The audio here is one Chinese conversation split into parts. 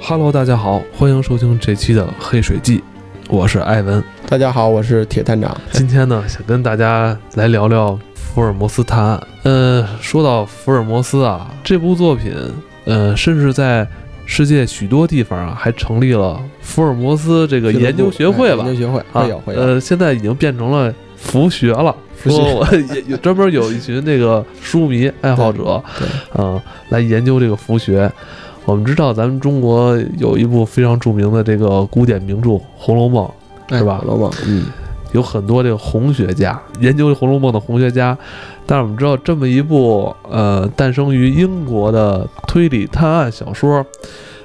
Hello，大家好，欢迎收听这期的《黑水记》，我是艾文。大家好，我是铁探长。今天呢，想跟大家来聊聊福尔摩斯探案。呃，说到福尔摩斯啊，这部作品，呃，甚至在世界许多地方啊，还成立了福尔摩斯这个研究学会吧？研究学会啊会有会有。呃，现在已经变成了福学了。福学说 我也有专门有一群那个书迷爱好者，对，嗯，来研究这个福学。我们知道，咱们中国有一部非常著名的这个古典名著《红楼梦》，是吧哎红楼梦，嗯，有很多这个红学家研究《红楼梦》的红学家。但是我们知道，这么一部呃诞生于英国的推理探案小说，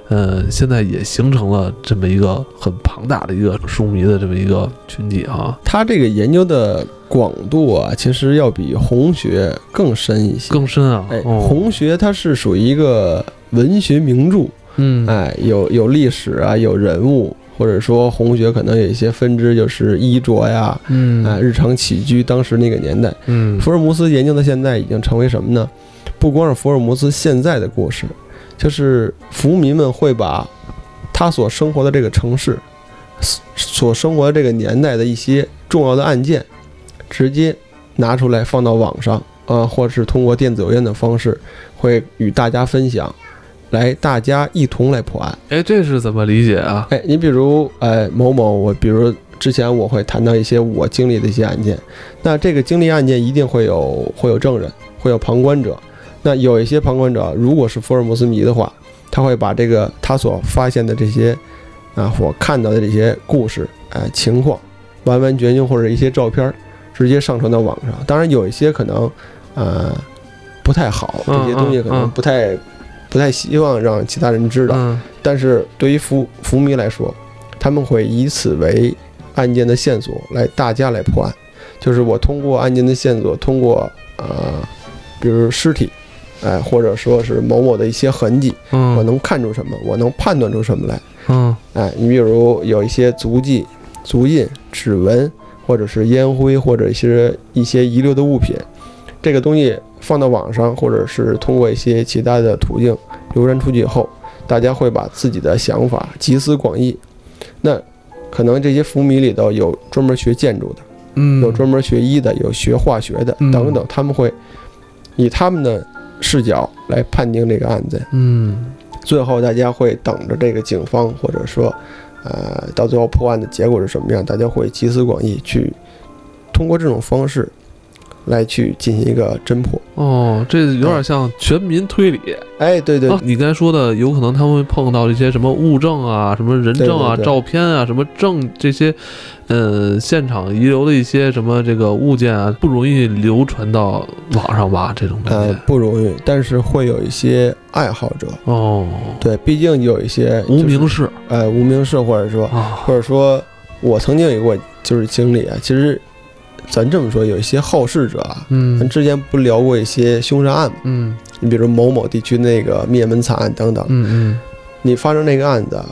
呃，现在也形成了这么一个很庞大的一个书迷的这么一个群体啊，他这个研究的广度啊，其实要比红学更深一些。更深啊。哎，哦、红学它是属于一个文学名著，嗯哎，有有历史啊，有人物，或者说红学可能有一些分支，就是衣着呀，嗯哎，日常起居，当时那个年代。嗯福尔摩斯研究到现在已经成为什么呢？不光是福尔摩斯现在的故事，就是福民们会把他所生活的这个城市、所生活的这个年代的一些重要的案件，直接拿出来放到网上啊、或者是通过电子邮件的方式，会与大家分享，来大家一同来破案。哎，这是怎么理解啊？哎，你比如，哎，某某，我比如之前我会谈到一些我经历的一些案件，那这个经历案件一定会有会有证人，会有旁观者。那有一些旁观者，如果是福尔摩斯迷的话，他会把这个他所发现的这些啊，我看到的这些故事，哎，情况，完完全全或者一些照片，直接上传到网上。当然，有一些可能，呃，不太好，这些东西可能不太不太希望让其他人知道。嗯但是对于福福迷来说，他们会以此为案件的线索，来大家来破案。就是我通过案件的线索，通过呃，比如尸体，哎，或者说是某某的一些痕迹，嗯，我能看出什么，我能判断出什么来。嗯哎，你比如有一些足迹、足印、指纹，或者是烟灰，或者一些一些遗留的物品，这个东西放到网上，或者是通过一些其他的途径流传出去以后，大家会把自己的想法集思广益。那可能这些福迷里头有专门学建筑的，嗯，有专门学医的，有学化学的嗯等等，他们会以他们的视角来判定这个案子。嗯最后大家会等着这个警方，或者说，呃，到最后破案的结果是什么样，大家会集思广益去通过这种方式来去进行一个侦破。哦，这有点像全民推理。哎，对对啊，你刚才说的，有可能他们会碰到一些什么物证啊、什么人证啊、对对对照片啊、什么证这些，呃，现场遗留的一些什么这个物件啊，不容易流传到网上吧？这种东呃西。不容易，但是会有一些爱好者，哦，对，毕竟有一些无名氏，氏呃，无名氏，或者说啊，或者说我曾经有过就是经历啊，其实咱这么说，有一些好事者啊，咱嗯之前不聊过一些凶杀案吗？嗯。你比如某某地区那个灭门惨案等等，嗯你发生那个案子，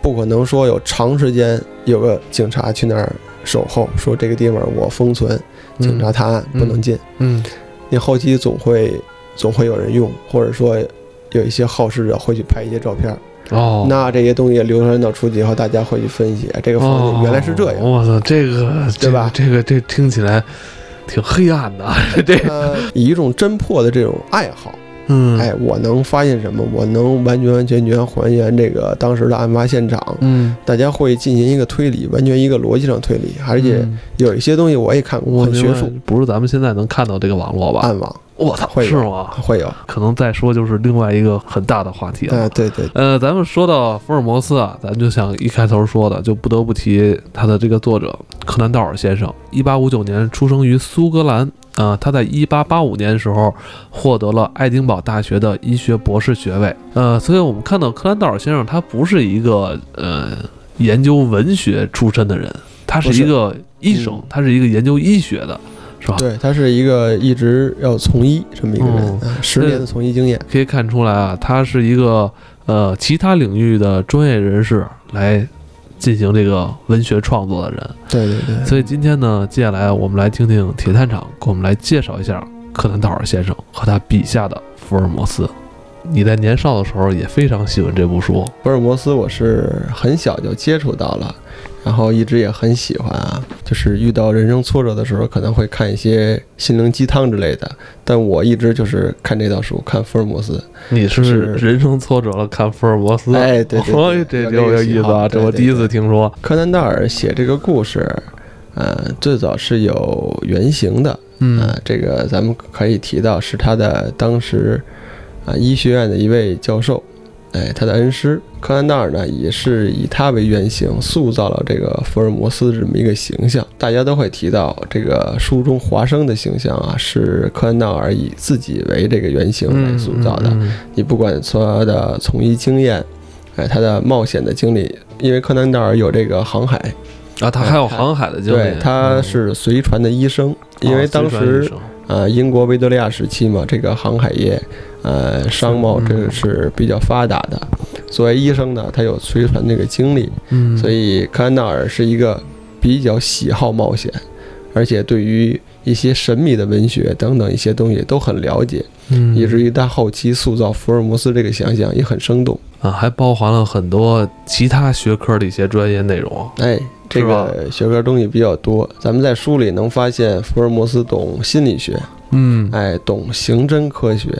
不可能说有长时间有个警察去那儿守候，说这个地方我封存，嗯，警察探案嗯不能进。嗯你后期总会总会有人用，或者说有一些好事者会去拍一些照片，哦，那这些东西流传到出去以后，大家会去分析，哎这个房子原来是这样。哦我操，这个对吧？这个这个听起来挺黑暗的，这个。呃，以一种侦破的这种爱好，嗯。哎，我能发现什么？我能完全完全全还原这个当时的案发现场，嗯，大家会进行一个推理，完全一个逻辑上推理，而且嗯。有一些东西我也看过，我很学术，不是咱们现在能看到这个网络吧？暗网我操，是吗？会有。可能再说就是另外一个很大的话题了。哎，对对，呃，咱们说到福尔摩斯啊，咱就像一开头说的，就不得不提他的这个作者柯南道尔先生。一八五九年出生于苏格兰，啊、他在一八八五年的时候获得了爱丁堡大学的医学博士学位。呃，所以我们看到柯南道尔先生，他不是一个呃研究文学出身的人，他是一个医生，嗯他是一个研究医学的，是吧？对他是一个一直要从医这么一个人十年的从医经验。可以看出来啊，他是一个呃其他领域的专业人士来进行这个文学创作的人。对对对，所以今天呢，接下来我们来听听铁探长给我们来介绍一下柯南道尔先生和他笔下的福尔摩斯。你在年少的时候也非常喜欢这部书，福尔摩斯我是很小就接触到了，然后一直也很喜欢啊。就是遇到人生挫折的时候，可能会看一些心灵鸡汤之类的，但我一直就是看这套书，看福尔摩斯。你是是人生挫折了看福尔摩斯？哎对对对哦这 有挺有意思啊，这我第一次听说。柯南道尔写这个故事，呃，最早是有原型的，嗯啊，这个咱们可以提到是他的当时啊医学院的一位教授，哎，他的恩师柯南道尔呢，也是以他为原型塑造了这个福尔摩斯这么一个形象。大家都会提到这个书中华生的形象啊，是柯南道尔以自己为这个原型来塑造的。嗯嗯你不管从他的从医经验，哎，他的冒险的经历，因为柯南道尔有这个航海，啊，他还有航海的经历，对，他是随船的医生，因为当时。呃，英国维多利亚时期嘛，这个航海业，呃，商贸这个是比较发达的。作为医生呢，他有随船这个经历，嗯，所以柯南道尔是一个比较喜好冒险，而且对于一些神秘的文学等等一些东西都很了解，嗯以至于他后期塑造福尔摩斯这个形象也很生动。啊，还包含了很多其他学科的一些专业内容。哎，这个学科东西比较多，咱们在书里能发现福尔摩斯懂心理学，嗯哎，懂刑侦科学、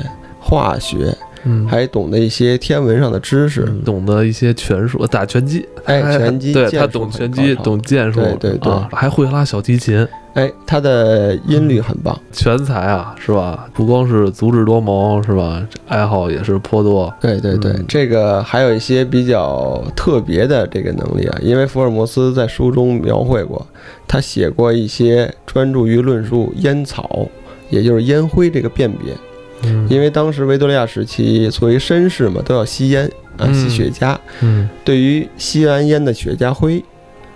化学。嗯，还懂得一些天文上的知识，嗯懂得一些拳术，打拳击，哎，拳击，对他懂拳击，懂剑术，对对对啊还会拉小提琴，哎，他的音律很棒，全才啊，是吧？不光是足智多谋，是吧？爱好也是颇多。对对对，嗯这个还有一些比较特别的这个能力啊，因为福尔摩斯在书中描绘过，他写过一些专注于论述烟草，也就是烟灰这个辨别，嗯因为当时维多利亚时期作为绅士嘛，都要吸烟啊，嗯吸雪茄，嗯对于吸完烟的雪茄灰，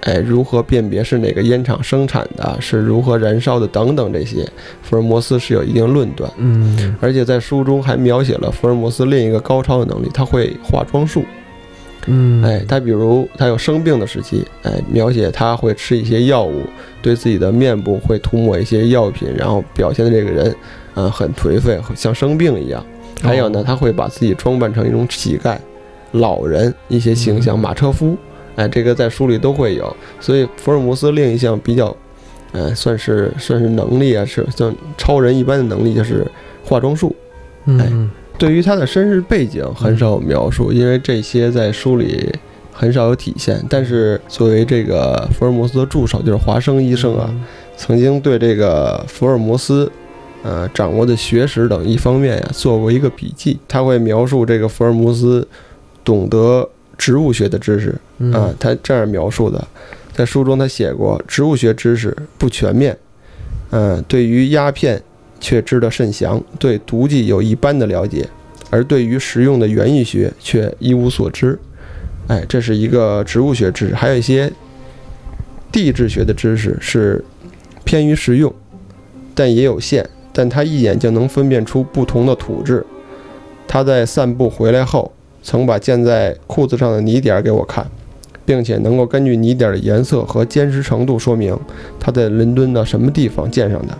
哎，如何辨别是哪个烟厂生产的，是如何燃烧的等等这些，福尔摩斯是有一定论断。嗯而且在书中还描写了福尔摩斯另一个高超的能力，他会化妆术。嗯，哎，他比如他有生病的时期，哎，描写他会吃一些药物，对自己的面部会涂抹一些药品，然后表现的这个人，嗯、很颓废，像生病一样。还有呢哦，他会把自己装扮成一种乞丐、老人一些形象，嗯马车夫，哎，这个在书里都会有。所以福尔摩斯另一项比较，呃，算是算是能力啊，是像超人一般的能力，就是化妆术。哎嗯对于他的身世背景很少有描述，因为这些在书里很少有体现。但是作为这个福尔摩斯的助手，就是华生医生啊，曾经对这个福尔摩斯，呃，掌握的学识等一方面呀，做过一个笔记。他会描述这个福尔摩斯懂得植物学的知识嗯啊，他这样描述的，在书中他写过，植物学知识不全面，嗯、对于鸦片却知得甚详，对毒剂有一般的了解，而对于实用的园艺学却一无所知。哎，这是一个植物学知识，还有一些地质学的知识是偏于实用，但也有限。但他一眼就能分辨出不同的土质。他在散步回来后，曾把溅在裤子上的泥点儿给我看，并且能够根据泥点儿的颜色和坚实程度说明他在伦敦的什么地方溅上的。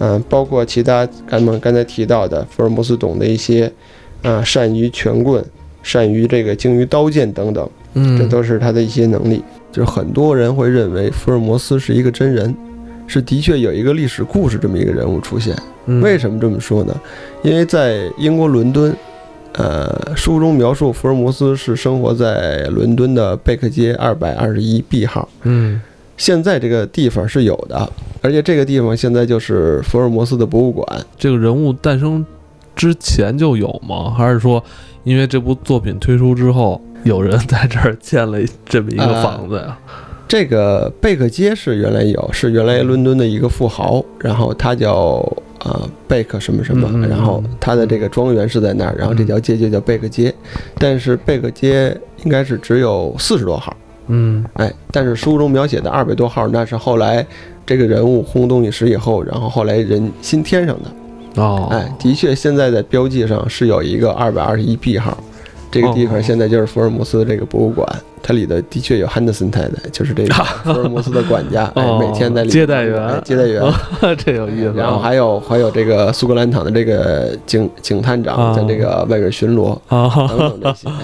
嗯，包括其他咱们刚才提到的福尔摩斯懂的一些，啊，善于拳棍、善于这个精于刀剑等等，嗯，这都是他的一些能力。就是很多人会认为福尔摩斯是一个真人，是的确有一个历史故事这么一个人物出现。嗯为什么这么说呢？因为在英国伦敦，呃，书中描述福尔摩斯是生活在伦敦的贝克街二百二十一 B 号。嗯现在这个地方是有的，而且这个地方现在就是福尔摩斯的博物馆。这个人物诞生之前就有吗？还是说因为这部作品推出之后，有人在这儿建了这么一个房子呀？这个贝克街是原来有，是原来伦敦的一个富豪，然后他叫呃贝克什么什么，然后他的这个庄园是在那儿，然后这条街就叫贝克街，但是贝克街应该是只有四十多号，嗯。哎，但是书中描写的二百多号，那是后来这个人物轰动一时以后，然后后来人新添上的，哦，哎，的确现在在标记上是有一个二百二十一 B 号。这个地方哦现在就是福尔摩斯的这个博物馆，它里头的确有汉德森太太，就是这个 福尔摩斯的管家，哎，哦每天在里接待员哎接待员。这有意思啊。然后还有还有这个苏格兰场的这个警警探长啊在这个外边巡逻啊，等等这些，哎，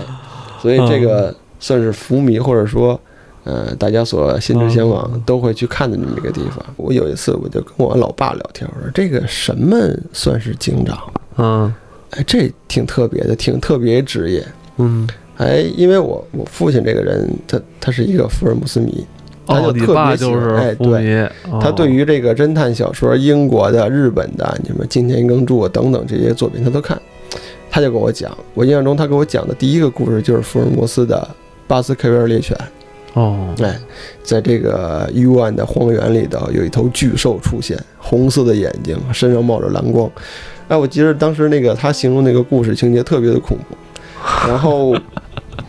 所以这个算是福迷或者说。呃，大家所心之向往都会去看的这么一个地方。我有一次我就跟我老爸聊天，我说这个什么算是警长？嗯哎，这挺特别的，挺特别职业。嗯，哎，因为我我父亲这个人，他他是一个福尔摩斯迷，他就特别喜欢哎是福迷，哦他对于这个侦探小说，英国的、日本的，什么金田一耕助啊等等这些作品他都看。他就跟我讲，我印象中他给我讲的第一个故事就是福尔摩斯的巴斯克维尔猎犬。哦，哎，在这个幽暗的荒原里头，有一头巨兽出现，红色的眼睛，身上冒着蓝光。哎，我记得当时那个他形容那个故事情节特别的恐怖，然后，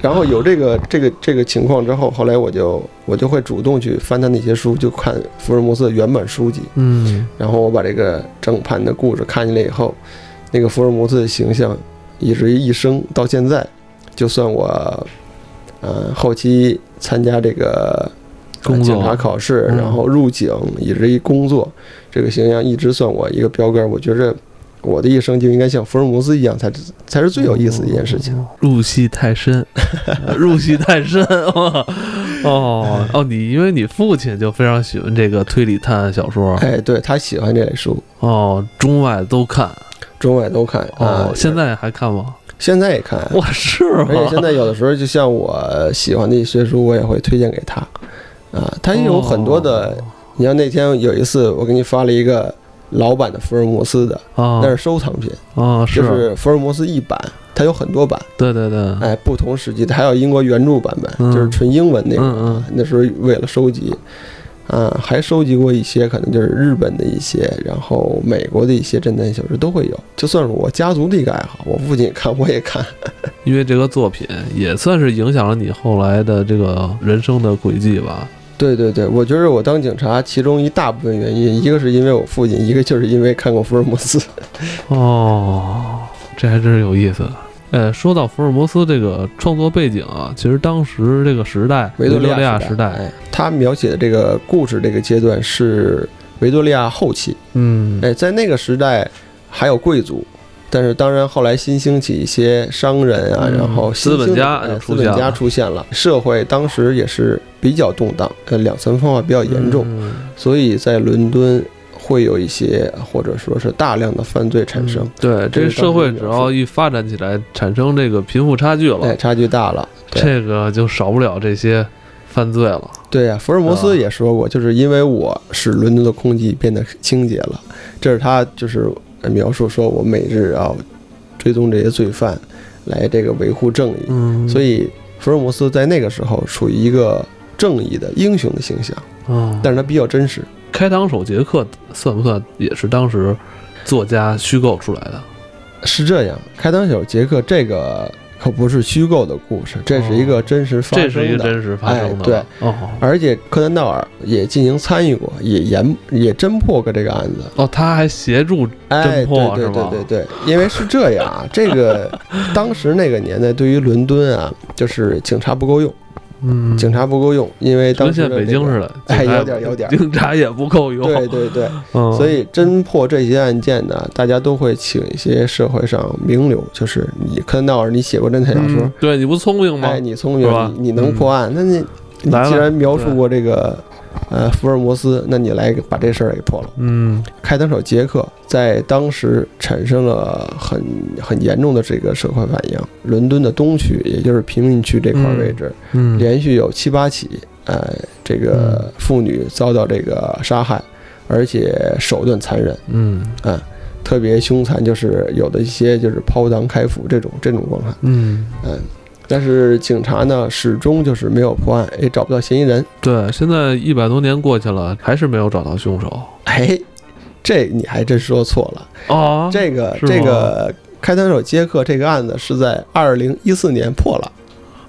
然后有这个这个这个情况之后，后来我就我就会主动去翻他那些书，就看福尔摩斯的原版书籍，嗯然后我把这个整盘的故事看进来以后，那个福尔摩斯的形象，以至于一生到现在，就算我，呃，后期参加这个。警察考试，嗯然后入警，以至于工作，这个形象一直算我一个标杆。我觉着我的一生就应该像福尔摩斯一样，才才是最有意思的一件事情。入戏太深，入戏太深。哦哦哦，你因为你父亲就非常喜欢这个推理探案小说，哎，对他喜欢这类书，哦，中外都看。中外都看哦啊。，现在还看吗？现在也看，哇，是而且现？在有的时候，就像我喜欢的一些书，我也会推荐给他。啊，他有很多的，哦你像那天有一次，我给你发了一个老版的福尔摩斯的，啊，那是收藏品，啊，就是福尔摩斯一版，它有很多版，对对对，哎，不同时期的，还有英国原著版本，嗯就是纯英文那个，嗯嗯那时候为了收集。啊，还收集过一些可能就是日本的一些，然后美国的一些侦探小说都会有，就算是我家族的一个爱好，我父亲也看，我也看。因为这个作品也算是影响了你后来的这个人生的轨迹吧。对对对，我觉得我当警察，其中一大部分原因，一个是因为我父亲，一个就是因为看过福尔摩斯。哦，这还真是有意思。呃，说到福尔摩斯这个创作背景啊，其实当时这个时代，维多利利亚时代，哎，他描写的这个故事这个阶段是维多利亚后期，嗯，哎，在那个时代还有贵族，但是当然后来新兴起一些商人啊，嗯然后资本兴家资本家出现了社会当时也是比较动荡，呃，两层分化比较严重，嗯所以在伦敦会有一些或者说是大量的犯罪产生嗯。对，这个社会只要一发展起来，产生这个贫富差距了，哎，差距大了。这个就少不了这些犯罪了。对呀、福尔摩斯也说过，就是因为我使伦敦的空气变得清洁了，这是他就是描述说我每日要追踪这些罪犯，来这个维护正义。嗯，所以福尔摩斯在那个时候属于一个正义的英雄的形象，嗯，但是他比较真实。开膛手杰克算不算也是当时作家虚构出来的？是这样，开膛手杰克这个可不是虚构的故事，这是一个真实发生的。这是一个真实发生的。哎对，哦而且柯南道尔也进行参与过，也研也侦破过这个案子。哦，他还协助哎，侦破对对是吧对对对，因为是这样啊，这个 当时那个年代对于伦敦啊，就是警察不够用，嗯，警察不够用，因为当跟现在时的这个北京似的，哎有点有点。警察也不够用。对对对，嗯，所以侦破这些案件呢，大家都会请一些社会上名流，就是你柯南道尔，你写过侦探小说。嗯，对你不聪明吗？哎，？你聪明，你你能破案，那你你既然描述过这个呃福尔摩斯，那你来把这事儿给破了。嗯开膛手杰克在当时产生了很很严重的这个社会反应。伦敦的东区，也就是贫民区这块位置，嗯，连续有七八起，呃，这个妇女遭到这个杀害，而且手段残忍，嗯啊、特别凶残，就是有的一些就是抛裆开腹这种这种状态，嗯，嗯。但是警察呢，始终就是没有破案，也找不到嫌疑人。对，现在一百多年过去了，还是没有找到凶手哎，这你还真说错了。啊。这个这个开膛手杰克这个案子是在二零一四年破了，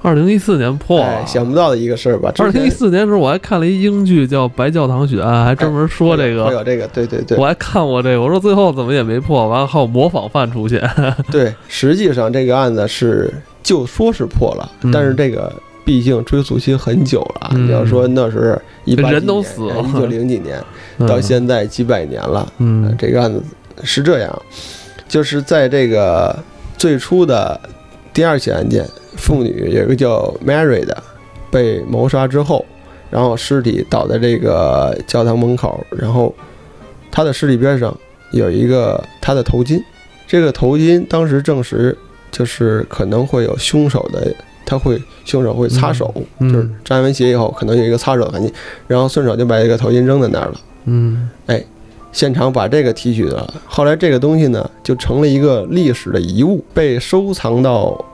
二零一四年破了哎，想不到的一个事儿吧？二零一四年的时候，我还看了一英剧叫《白教堂血案》，还专门说这会个。有这个，对对对我还看过这个，我说最后怎么也没破，完了还有模仿犯出现。对。实际上这个案子是就说是破了，嗯但是这个毕竟追溯期很久了。嗯。你要说那是一八人都死了。一九零几年 嗯。到现在几百年了，嗯。呃这个案子是这样，就是在这个最初的第二起案件，妇女有一个叫 Mary 的被谋杀之后，然后尸体倒在这个教堂门口，然后她的尸体边上有一个她的头巾，这个头巾当时证实就是可能会有凶手的，他会凶手会擦手，嗯就是沾完血以后可能有一个擦手的痕迹，然后顺手就把这个头巾扔在那儿了。嗯哎现场把这个提取了。后来这个东西呢，就成了一个历史的遗物，被收藏到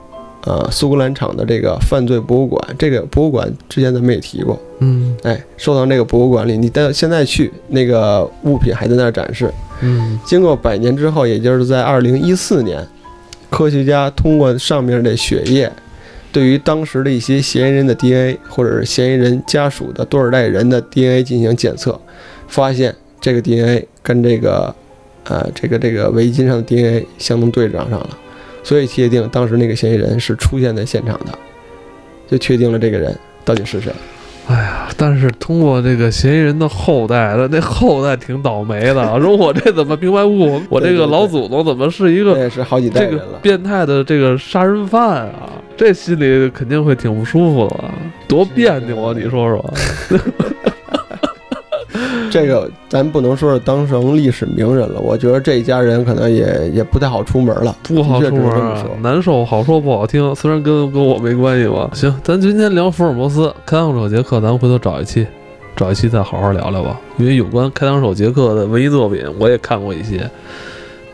呃苏格兰场的这个犯罪博物馆。这个博物馆之前咱们也提过，嗯哎，收藏这个博物馆里，你到现在去，那个物品还在那儿展示。嗯经过百年之后，也就是在二零一四年，科学家通过上面的血液。对于当时的一些嫌疑人的 DNA，或者是嫌疑人家属的多少代人的 DNA 进行检测，发现这个 DNA 跟这个，呃，这个这个围巾上的 DNA 相能对上上了，所以确定当时那个嫌疑人是出现在现场的，就确定了这个人到底是谁。哎呀，但是通过这个嫌疑人的后代，他那后代挺倒霉的。说我这怎么平白无故，我这个老祖宗怎么是一这个也是好几代这个。变态的这个杀人犯啊？这心里肯定会挺不舒服的，多别扭啊！你说说，这个咱不能说是当成历史名人了，我觉得这一家人可能也也不太好出门了。不好出门难受，好说不好听。虽然跟跟我没关系吧。行，咱今天聊福尔摩斯开膛手杰克，咱们回头找一期，找一期再好好聊聊吧。因为有关开膛手杰克的文艺作品，我也看过一些。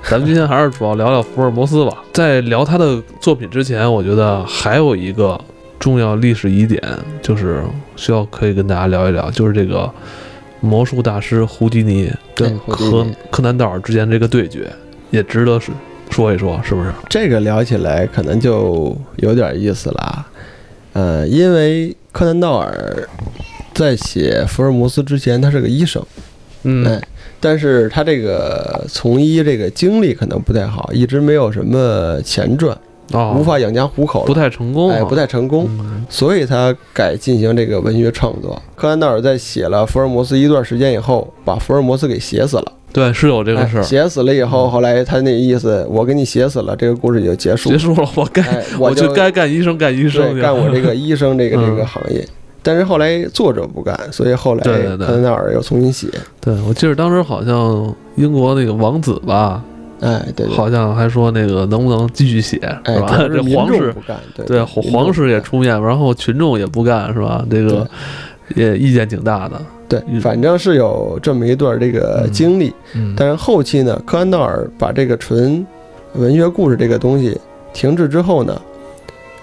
咱们今天还是主要聊聊福尔摩斯吧。在聊他的作品之前，我觉得还有一个重要历史疑点，就是需要可以跟大家聊一聊，就是这个魔术大师胡迪尼跟对胡迪柯南道尔之间这个对决，也值得是说一说，是不是？这个聊起来可能就有点意思了。啊，呃，因为柯南道尔在写福尔摩斯之前，他是个医生，嗯。哎，但是他这个从医这个经历可能不太好，一直没有什么钱赚，哦，无法养家糊口，不太成功啊，哎，不太成功。嗯所以他改进行这个文学创作。柯南道尔在写了福尔摩斯一段时间以后，把福尔摩斯给写死了。对，是有这个事儿。哎写死了以后，后来他那意思，我给你写死了，这个故事也就结束。结束了，我该、哎，我就就该干医生，干医生干我这个医生这个嗯 这个行业。但是后来作者不干，所以后来柯南道尔又重新写。对，我记得当时好像英国那个王子吧，哎，对对，好像还说那个能不能继续写，哎，是吧？这皇室不干，对皇室也出面，然后群众也不干，是吧？这个也意见挺大的。对嗯，反正是有这么一段这个嗯经历。嗯，但是后期呢，柯南道尔把这个纯文学故事这个东西停滞之后呢，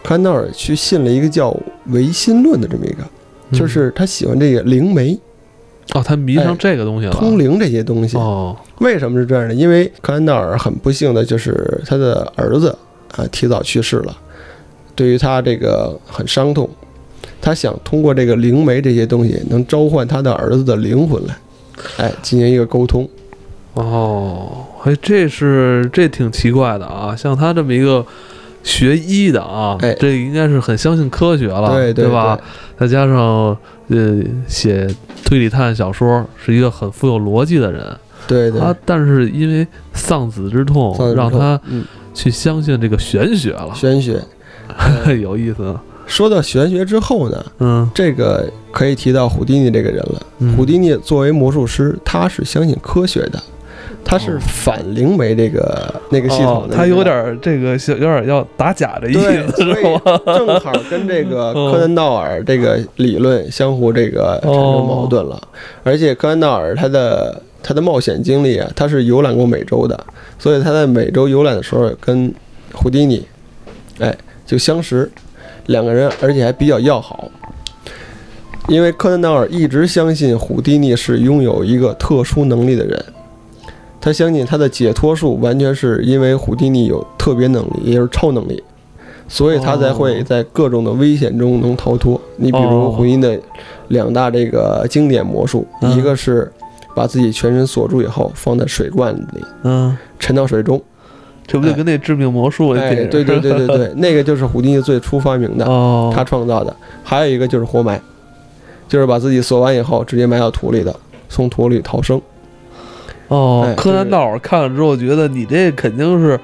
柯南道尔去信了一个叫唯心论的这么一个，嗯就是他喜欢这个灵媒、哦，他迷上哎这个东西了。通灵这些东西。哦，为什么是这样呢？因为柯南道尔很不幸的就是他的儿子啊提早去世了，对于他这个很伤痛。他想通过这个灵媒这些东西，能召唤他的儿子的灵魂来，哎，进行一个沟通。哦，哎，这是这挺奇怪的啊！像他这么一个学医的啊，哎这应该是很相信科学了，对对吧？再加上呃，写推理探案小说是一个很富有逻辑的人，对对，他但是因为丧子之痛，之痛让他嗯。去相信这个玄学了，玄学。有意思。说到玄学之后呢，嗯，这个可以提到胡迪尼这个人了。嗯。胡迪尼作为魔术师，他是相信科学的，他是哦反灵媒这个那个系统哦的、他有点儿这个小有点儿要打假的意，思，所以是吧？正好跟这个 哦柯南道尔这个理论相互这个产生矛盾了。而且柯南道尔他的他的冒险经历啊，他是游览过美洲的，所以他在美洲游览的时候跟胡迪尼，哎，就相识，两个人而且还比较要好。因为柯南道尔一直相信胡迪尼是拥有一个特殊能力的人，他相信他的解脱术完全是因为胡迪尼有特别能力，也就是超能力，所以他才会在各种的危险中能逃脱。你比如哦胡迪的两大这个经典魔术，嗯一个是把自己全身锁住以后放在水罐里嗯，沉到水中，这不就跟那致命魔术那哎，对对对对对，那个就是胡迪尼最初发明的，哦，他创造的。还有一个就是活埋，就是把自己锁完以后直接埋到土里的，从土里逃生。哎，哦柯南道尔看了之后觉得你这肯定是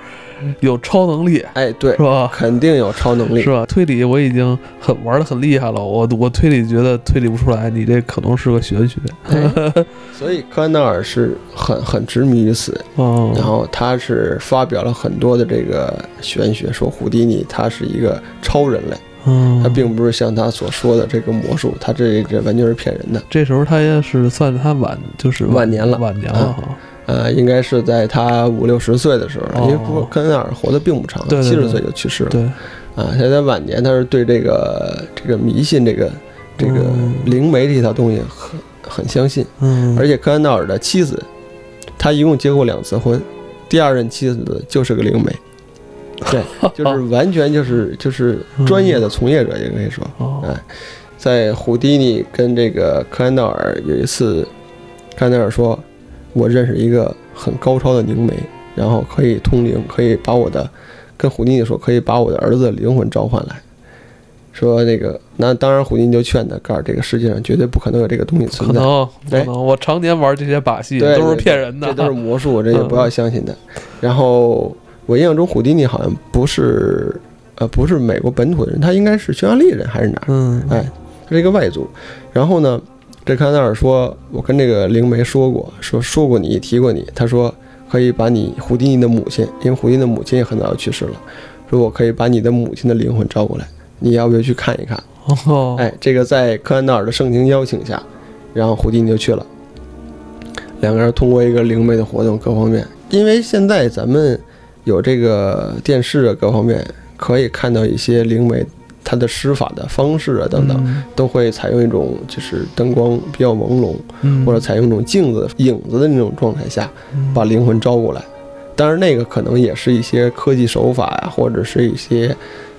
有超能力，哎，对是，吧？肯定有超能力是。吧？推理我已经很玩的很厉害了，我我推理觉得推理不出来，你这可能是个玄学。哎所以柯南道尔是很很执迷于此，哦，然后他是发表了很多的这个玄学，说胡迪尼他是一个超人类，嗯，他并不是像他所说的这个魔术，他这这完全是骗人的。这时候他也是算他晚，就是晚年了。晚年了哈。呃，应该是在他五六十岁的时候，哦。因为不柯南道尔活得并不长，七十岁就去世了。对，啊，他在晚年，他是对这个这个迷信这个这个嗯。灵媒这套东西很很相信，嗯，而且柯南道尔的妻子，他一共结过两次婚，第二任妻子就是个灵媒，对，就是完全就是就是专业的从业者，也可以说，哦。哎，在胡迪尼跟这个克兰道尔有一次，克兰道尔说，我认识一个很高超的灵媒，然后可以通灵，可以把我的跟胡迪尼说，可以把我的儿子的灵魂召唤来。说那个，那当然，胡迪尼就劝他，告诉这个世界上绝对不可能有这个东西存在，能可哎能，我常年玩这些把戏对都是骗人的，这都是魔术，这也不要相信的。然后我印象中，胡迪尼好像不是，呃，不是美国本土的人，他应该是匈牙利人还是哪儿？嗯，哎，他是一个外族。然后呢，这康奈尔说，我跟这个灵媒说过，说说过你，提过你。他说可以把你胡迪尼的母亲，因为胡迪尼的母亲也很早就去世了，说我可以把你的母亲的灵魂招过来，你要不要去看一看？哦，哎，这个在柯南道尔的盛情邀请下，然后胡迪尼就去了。两个人通过一个灵媒的活动，各方面，因为现在咱们有这个电视啊，各方面可以看到一些灵媒他的施法的方式啊等等，嗯，都会采用一种就是灯光比较朦胧，嗯，或者采用一种镜子影子的那种状态下，嗯。把灵魂招过来。当然，那个可能也是一些科技手法呀、或者是一些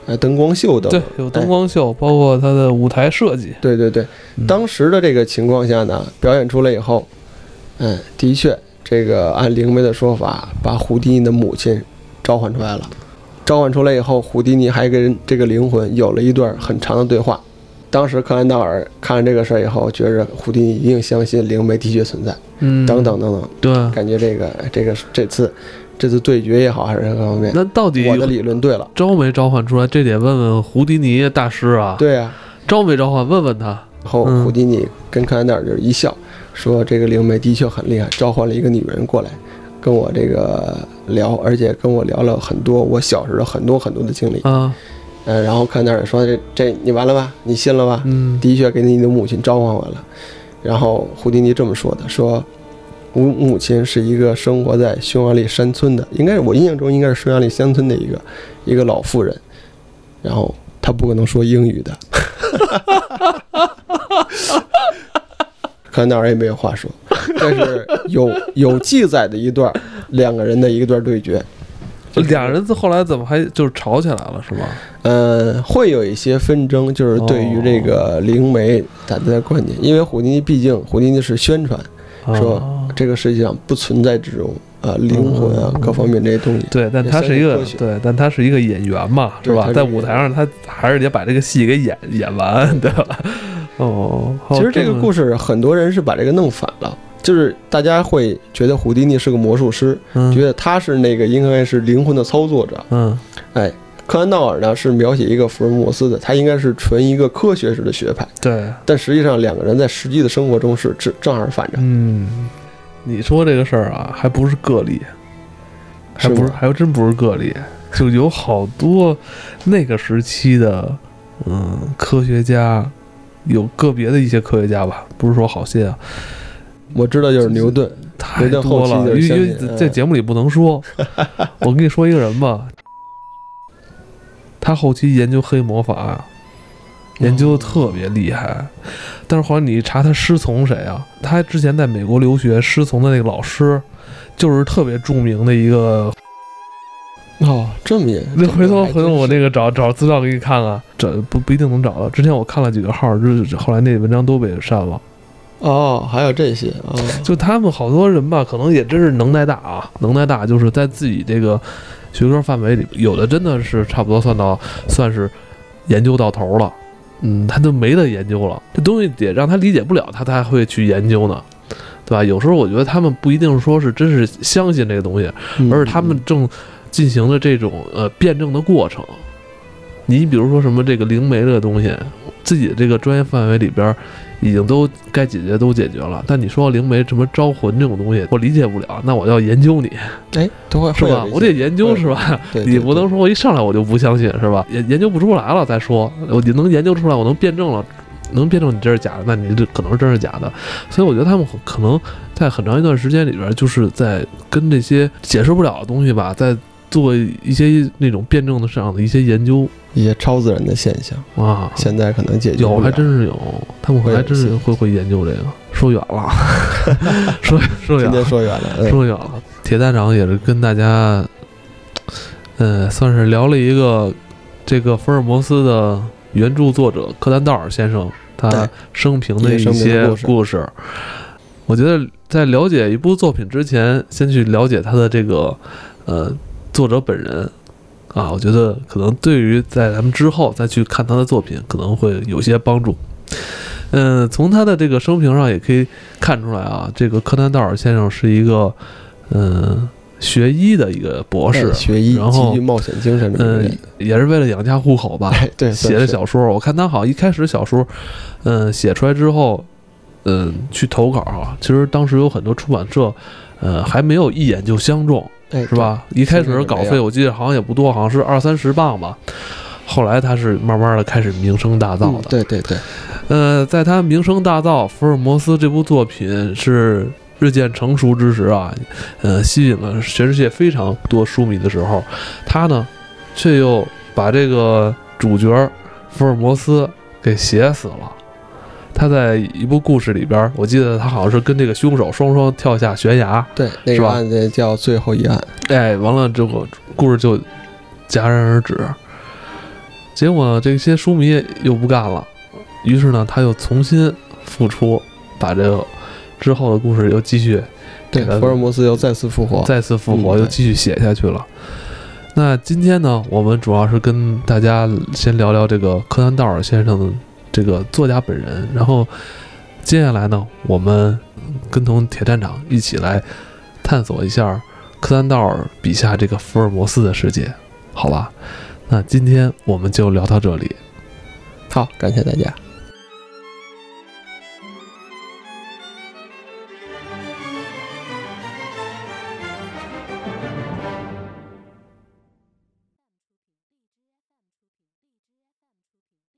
呃灯光秀等对有灯光秀，包括它的舞台设计，对对对，嗯当时的这个情况下呢，表演出来以后，嗯，的确，这个按灵媒的说法，把胡迪尼的母亲召唤出来了。召唤出来以后，胡迪尼还跟这个灵魂有了一段很长的对话。当时克兰道尔看了这个事儿以后，觉着胡迪尼一定相信灵媒的确存在，嗯，等等等等，对。感觉这个这个这次这次对决也好，还是各方面，那到底我的理论对了。招没召唤出来？这得问问胡迪尼大师啊。，对啊，招没召唤？问问他。然后嗯胡迪尼跟克兰道尔就是一笑，说这个灵媒的确很厉害，召唤了一个女人过来跟我这个聊，而且跟我聊了很多我小时候很多很多的经历。啊，嗯，然后克兰道尔说这这你完了吧？你信了吧？嗯，的确给你的母亲召唤完了。然后胡迪尼这么说的，说我母亲是一个生活在匈牙利山村的，应该是我印象中应该是匈牙利乡村的一个一个老妇人，然后她不可能说英语的。克兰道尔也没有话说，这是有有记载的一段两个人的一段对决。俩人后来怎么还就是吵起来了是吗？嗯，会有一些纷争，就是对于这个灵媒他的观点，因为胡迪尼毕竟胡迪尼是宣传说啊这个世界上不存在这种啊灵魂啊嗯各方面这些东西。对，但他是一个对，但他是一个演员嘛，是吧？在舞台上，他还是得把这个戏给演演完，对吧？哦，其实这个故，事很多人是把这个弄反了，就是大家会觉得胡迪尼是个魔术师，嗯。觉得他是那个应该是灵魂的操作者。嗯。哎，克兰道尔呢是描写一个福尔摩斯的，他应该是纯一个科学式的学派，对，但实际上两个人在实际的生活中是正正好反着。嗯，你说这个事儿啊，还不是个例，还不是是还真不是个例，就有好多那个时期的嗯科学家，有个别的一些科学家吧，不是说好些啊，我知道就是牛顿，太多了，因为因为就是相信嗯这节目里不能说。我跟你说一个人吧，他后期研究黑魔法，研究的特别厉害。但是后来你一查他师从谁啊？他之前在美国留学，师从的那个老师就是特别著名的一个。哦，这么也，那回头回头我那个个找找资料给你看看，这不不一定能找到。之前我看了几个号，就是后来那文章都被删了。哦，还有这些啊，就他们好多人吧，可能也真是能耐大啊，能耐大，就是在自己这个学科范围里，有的真的是差不多算到算是研究到头了，嗯，他都没得研究了，这东西得让他理解不了，他才会去研究呢，对吧？有时候我觉得他们不一定说是真是相信这个东西，嗯而是他们正进行的这种呃辩证的过程。你比如说什么这个灵媒这个东西，自己的这个专业范围里边儿已经都该解决都解决了，但你说灵媒什么招魂这种东西，我理解不了，那我要研究你 哎，都会是吧？我得研究是吧？对，你不能说我一上来我就不相信是吧？研研究不出来了再说，我你能研究出来，我能辩证了。能辩证你这是假的，那你这可能是真是假的，所以我觉得他们可能在很长一段时间里边，就是在跟这些解释不了的东西吧，在做一些那种辩证的上的一些研究。一些超自然的现象，啊。现在可能解决有还真是有，他们还真是会会研究这个。说远了，说说远了，说远了，嗯。说远了。铁蛋长也是跟大家，呃，算是聊了一个这个福尔摩斯的原著作者柯南道尔先生他生平的一一些故事。我觉得在了解一部作品之前，先去了解他的这个呃作者本人啊，我觉得可能对于在咱们之后再去看他的作品，可能会有些帮助。嗯，从他的这个生平上也可以看出来啊，这个柯南道尔先生是一个嗯学医的一个博士哎，学医然后冒险精神嗯人，，也是为了养家糊口吧。哎，对，写的小说，我看他好像一开始小说，嗯，写出来之后，嗯，去投稿啊，其实当时有很多出版社，呃，还没有一眼就相中，哎，是吧？一开始稿费我记得好像也不多，好像是二三十磅吧。后来他是慢慢的开始名声大？噪的，嗯对对对，呃，在他名声大噪，《福尔摩斯》这部作品是日渐成熟之时啊，呃，吸引了全世界非常多书迷的时候，他呢，却又把这个主角福尔摩斯给写死了。他在一部故事里边，我记得他好像是跟这个凶手双双跳下悬崖，对那是吧个案件叫最后一案，哎，完了之后故事就戛然而止。结果呢，这些书迷又不干了，于是呢，他又重新复出，把这个之后的故事又继续对，福尔摩斯又再次复活，再次复活，嗯又继续写下去了。那今天呢，我们主要是跟大家先聊聊这个柯南道尔先生的这个作家本人，然后接下来呢，我们跟同铁站长一起来探索一下柯南道尔笔下这个福尔摩斯的世界，好吧？那今天我们就聊到这里。好，感谢大家。